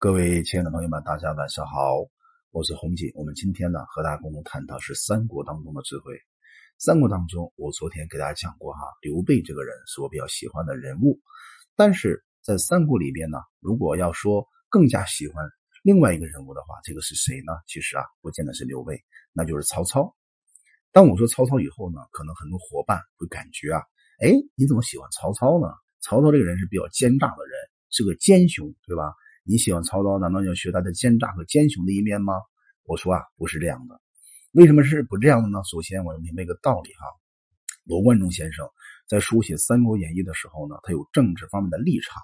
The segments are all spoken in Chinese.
各位亲爱的朋友们，大家晚上好，我是红锦。我们今天呢，和大家共同探讨是三国当中的智慧。三国当中，我昨天给大家讲过哈，刘备这个人是我比较喜欢的人物。但是在三国里边呢，如果要说更加喜欢另外一个人物的话，这个是谁呢？其实啊，不见得是刘备，那就是曹操。当我说曹操以后呢，可能很多伙伴会感觉啊，哎，你怎么喜欢曹操呢？曹操这个人是比较奸诈的人，是个奸雄，对吧？你喜欢曹操，难道要学他的奸诈和奸雄的一面吗？我说啊，不是这样的。为什么是不这样的呢？首先，我要明白一个道理哈。罗贯中先生在书写《三国演义》的时候呢，他有政治方面的立场。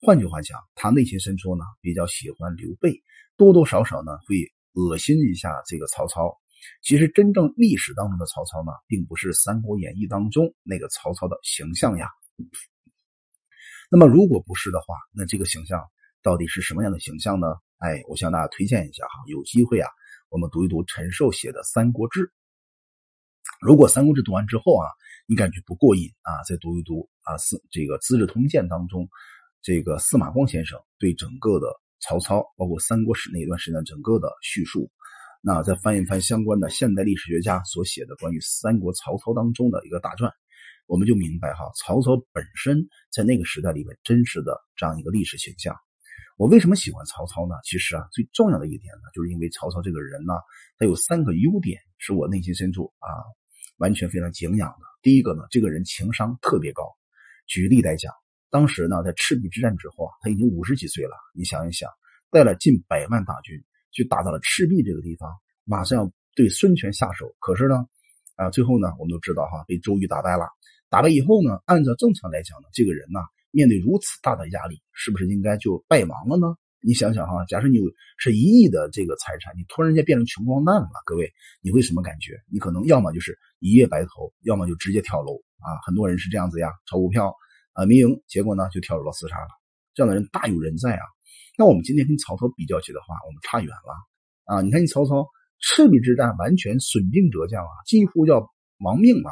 换句话讲，他内心深处呢比较喜欢刘备，多多少少呢会恶心一下这个曹操。其实，真正历史当中的曹操呢，并不是《三国演义》当中那个曹操的形象呀。那么，如果不是的话，那这个形象。到底是什么样的形象呢？哎，我向大家推荐一下哈，有机会啊，我们读一读陈寿写的《三国志》。如果《三国志》读完之后啊，你感觉不过瘾啊，再读一读啊，四这个《资治通鉴》当中，这个司马光先生对整个的曹操，包括三国史那一段时间整个的叙述，那再翻一翻相关的现代历史学家所写的关于三国曹操当中的一个大传，我们就明白哈，曹操本身在那个时代里面真实的这样一个历史形象。我为什么喜欢曹操呢？其实啊，最重要的一点呢，就是因为曹操这个人呢，他有三个优点，是我内心深处啊完全非常敬仰的。第一个呢，这个人情商特别高。举例来讲，当时呢，在赤壁之战之后啊，他已经五十几岁了。你想一想，带了近百万大军去打到了赤壁这个地方，马上要对孙权下手。可是呢，啊，最后呢，我们都知道哈，被周瑜打败了。打败以后呢，按照正常来讲呢，这个人呢。面对如此大的压力，是不是应该就败亡了呢？你想想哈，假设你有是一亿的这个财产，你突然间变成穷光蛋了，各位，你会什么感觉？你可能要么就是一夜白头，要么就直接跳楼啊！很多人是这样子呀，炒股票啊民营，结果呢就跳楼了自杀了。这样的人大有人在啊。那我们今天跟曹操比较起的话，我们差远了啊！你看你曹操赤壁之战完全损兵折将啊，几乎要亡命了，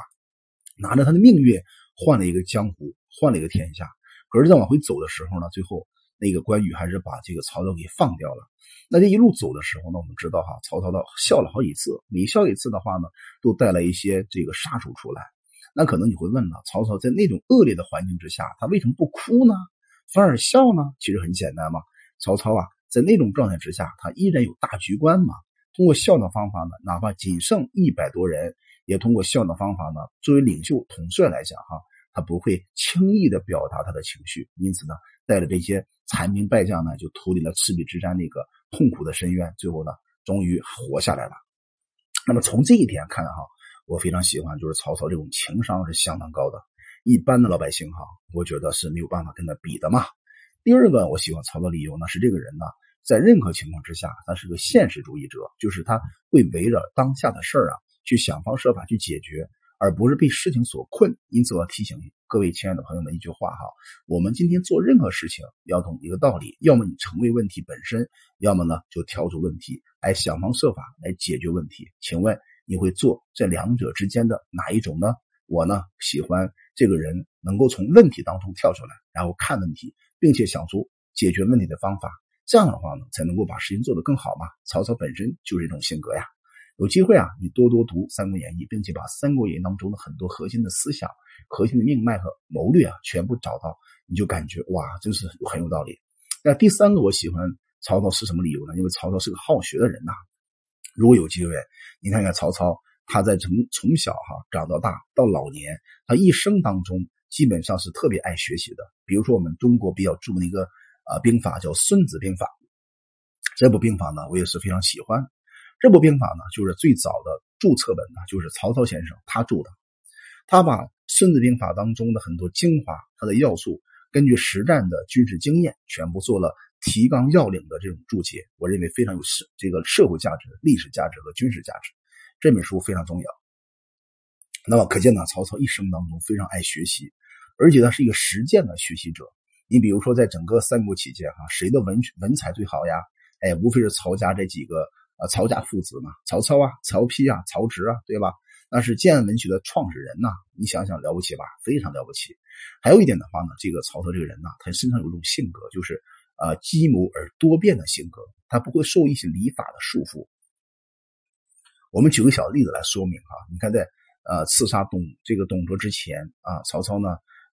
拿着他的命运换了一个江湖，换了一个天下。可是再往回走的时候呢，最后那个关羽还是把这个曹操给放掉了。那这一路走的时候呢，我们知道哈，曹操的笑了好几次，每笑一次的话呢，都带来一些这个杀手出来。那可能你会问了，曹操在那种恶劣的环境之下，他为什么不哭呢，反而笑呢？其实很简单嘛，曹操啊，在那种状态之下，他依然有大局观嘛。通过笑的方法呢，哪怕仅剩一百多人，也通过笑的方法呢，作为领袖统帅来讲哈。不会轻易的表达他的情绪，因此呢，带着这些残兵败将呢，就脱离了赤壁之战那个痛苦的深渊，最后呢，终于活下来了。那么从这一点看哈，我非常喜欢，就是曹操这种情商是相当高的，一般的老百姓哈，我觉得是没有办法跟他比的嘛。第二个我喜欢曹操的理由呢，是这个人呢，在任何情况之下，他是个现实主义者，就是他会围着当下的事儿啊，去想方设法去解决。而不是被事情所困，因此我要提醒各位亲爱的朋友们一句话哈：我们今天做任何事情要懂一个道理，要么你成为问题本身，要么呢就跳出问题来想方设法来解决问题。请问你会做这两者之间的哪一种呢？我呢喜欢这个人能够从问题当中跳出来，然后看问题，并且想出解决问题的方法。这样的话呢，才能够把事情做得更好嘛。曹操本身就是这种性格呀。有机会啊，你多多读《三国演义》，并且把《三国演义》当中的很多核心的思想、核心的命脉和谋略啊，全部找到，你就感觉哇，真是很有道理。那第三个我喜欢曹操是什么理由呢？因为曹操是个好学的人呐。如果有机会，你看看曹操，他在从从小哈长到大到老年，他一生当中基本上是特别爱学习的。比如说我们中国比较著名的一个啊兵法叫《孙子兵法》，这部兵法呢，我也是非常喜欢。这部兵法呢，就是最早的注册本呢，就是曹操先生他注的。他把《孙子兵法》当中的很多精华、它的要素，根据实战的军事经验，全部做了提纲要领的这种注解。我认为非常有社这个社会价值、历史价值和军事价值。这本书非常重要。那么可见呢，曹操一生当中非常爱学习，而且他是一个实践的学习者。你比如说，在整个三国期间，哈，谁的文文采最好呀？哎，无非是曹家这几个。啊，曹家父子嘛，曹操啊，曹丕啊，曹植啊，对吧？那是建安文学的创始人呐，你想想了不起吧？非常了不起。还有一点的话呢，这个曹操这个人呢，他身上有一种性格，就是啊机谋而多变的性格，他不会受一些礼法的束缚。我们举个小例子来说明哈，你看在呃刺杀董这个董卓之前啊，曹操呢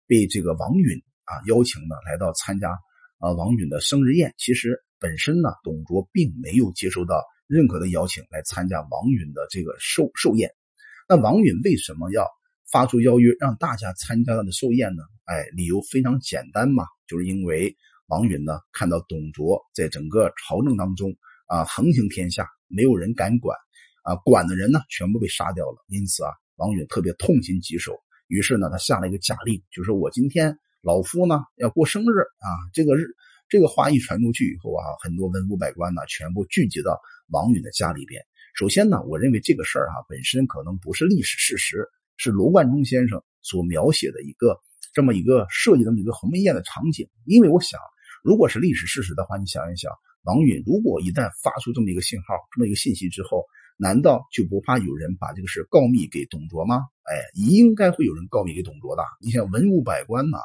被这个王允啊邀请呢来到参加啊王允的生日宴，其实本身呢董卓并没有接受到任何的邀请来参加王允的这个寿寿宴。那王允为什么要发出邀约让大家参加他的寿宴呢？哎，理由非常简单嘛，就是因为王允呢看到董卓在整个朝政当中啊横行天下，没有人敢管，啊管的人呢全部被杀掉了，因此啊王允特别痛心疾首，于是呢他下了一个假令，就是我今天老夫呢要过生日啊，这个日这个话一传出去以后啊，很多文武百官呢全部聚集到王允的家里边。首先呢，我认为这个事儿哈本身可能不是历史事实，是罗贯中先生所描写的一个这么一个设计这么一个鸿门宴的场景。因为我想，如果是历史事实的话，你想一想，王允如果一旦发出这么一个信号、这么一个信息之后，难道就不怕有人把这个事告密给董卓吗？哎，应该会有人告密给董卓的。你想文武百官呐，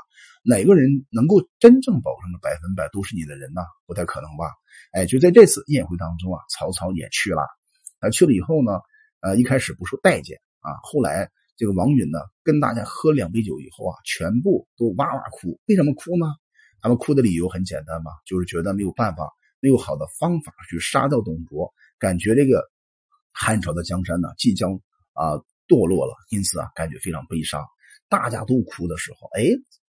哪个人能够真正保证了百分百都是你的人呢？不太可能吧？哎，就在这次宴会当中啊，曹操也去了。啊去了以后呢，呃，一开始不受待见啊，后来这个王允呢，跟大家喝两杯酒以后啊，全部都哇哇哭。为什么哭呢？他们哭的理由很简单嘛，就是觉得没有办法，没有好的方法去杀掉董卓，感觉这个汉朝的江山呢即将啊堕落了，因此啊，感觉非常悲伤。大家都哭的时候，哎，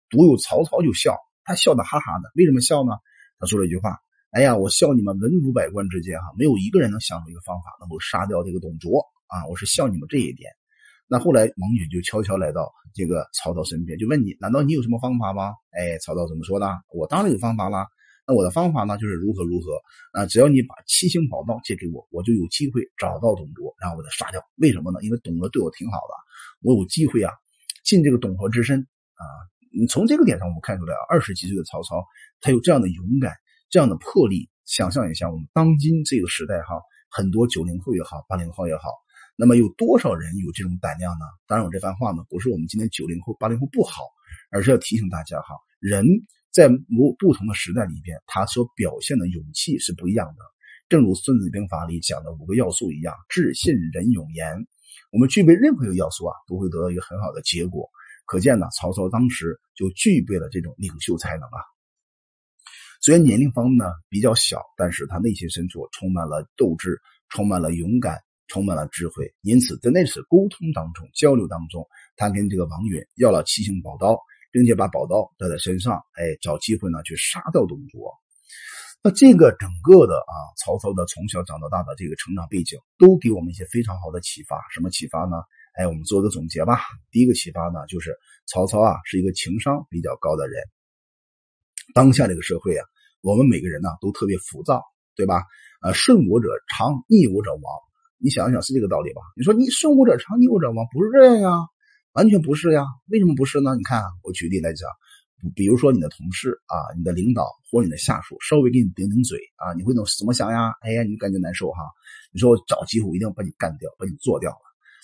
独有曹操就笑，他笑得哈哈的。为什么笑呢？他说了一句话。哎呀，我笑你们文武百官之间哈，没有一个人能想出一个方法能够杀掉这个董卓啊！我是笑你们这一点。那后来王允就悄悄来到这个曹操身边，就问你：难道你有什么方法吗？哎，曹操怎么说的？我当然有方法啦。那我的方法呢，就是如何如何啊！只要你把七星宝刀借给我，我就有机会找到董卓，然后把他杀掉。为什么呢？因为董卓对我挺好的，我有机会啊进这个董卓之身啊！你从这个点上我们看出来啊，二十几岁的曹操他有这样的勇敢。这样的魄力，想象一下，我们当今这个时代哈，很多九零后也好，八零后也好，那么有多少人有这种胆量呢？当然，我这番话呢，不是我们今天九零后、八零后不好，而是要提醒大家哈，人在某不同的时代里边，他所表现的勇气是不一样的。正如《孙子兵法》里讲的五个要素一样：智、信、仁、勇、严。我们具备任何一个要素啊，都会得到一个很好的结果。可见呢，曹操当时就具备了这种领袖才能啊。虽然年龄方面呢比较小，但是他内心深处充满了斗志，充满了勇敢，充满了智慧。因此，在那次沟通当中、交流当中，他跟这个王允要了七星宝刀，并且把宝刀带在身上，哎，找机会呢去杀掉董卓。那这个整个的啊，曹操的从小长到大的这个成长背景，都给我们一些非常好的启发。什么启发呢？哎，我们做个总结吧。第一个启发呢，就是曹操啊是一个情商比较高的人。当下这个社会啊，我们每个人呢都特别浮躁，对吧？呃，顺我者昌，逆我者亡。你想想是这个道理吧？你说你顺我者昌，逆我者亡，不是这样呀？完全不是呀？为什么不是呢？你看，我举例来讲，比如说你的同事啊，你的领导或你的下属稍微给你顶顶嘴啊，你会怎怎么想呀？哎呀，你感觉难受哈？你说我找机会一定要把你干掉，把你做掉了。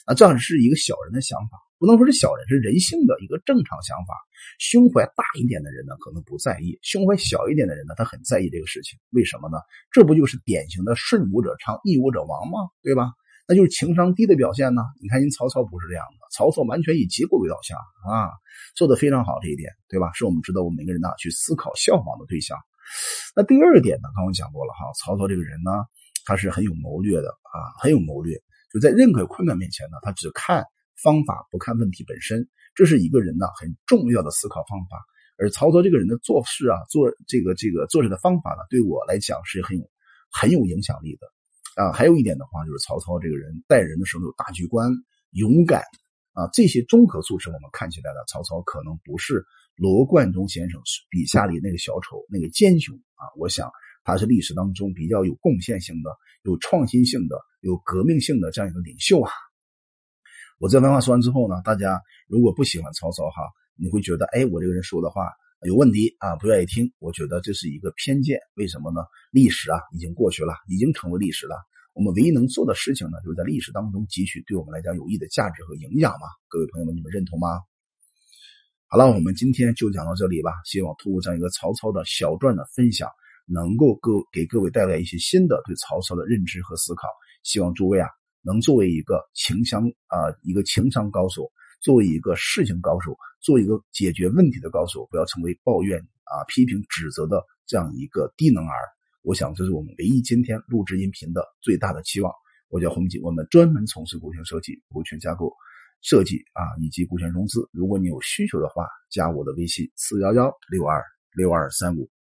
那，这样是一个小人的想法，不能说是小人，是人性的一个正常想法。胸怀大一点的人呢，可能不在意；胸怀小一点的人呢，他很在意这个事情。为什么呢？这不就是典型的顺武者昌，逆武者亡吗？对吧？那就是情商低的表现呢。你看，人曹操不是这样的，曹操完全以结果为导向啊，做的非常好这一点，对吧？是我们值得我们每个人呢去思考效仿的对象。那第二点呢，刚刚讲过了哈，曹操这个人呢，他是很有谋略的啊，很有谋略。就在任何困难面前呢，他只看方法，不看问题本身。这是一个人呢很重要的思考方法。而曹操这个人的做事啊，做这个这个做事的方法呢，对我来讲是很有很有影响力的啊。还有一点的话，就是曹操这个人待人的时候有大局观、勇敢啊，这些综合素质，我们看起来呢，曹操可能不是罗贯中先生笔下里那个小丑、那个奸雄啊。我想。他是历史当中比较有贡献性的、有创新性的、有革命性的这样一个领袖啊！我这番话说完之后呢，大家如果不喜欢曹操哈，你会觉得哎，我这个人说的话有问题啊，不愿意听。我觉得这是一个偏见，为什么呢？历史啊已经过去了，已经成为历史了。我们唯一能做的事情呢，就是在历史当中汲取对我们来讲有益的价值和营养嘛。各位朋友们，你们认同吗？好了，我们今天就讲到这里吧。希望通过这样一个曹操的小传的分享。能够各给各位带来一些新的对曹操的认知和思考。希望诸位啊，能作为一个情商啊，一个情商高手，作为一个事情高手，做一个解决问题的高手，不要成为抱怨啊、批评、指责的这样一个低能儿。我想这是我们唯一今天录制音频的最大的期望。我叫洪锦，我们专门从事股权设计、股权架构设计啊，以及股权融资。如果你有需求的话，加我的微信：四幺幺六二六二三五。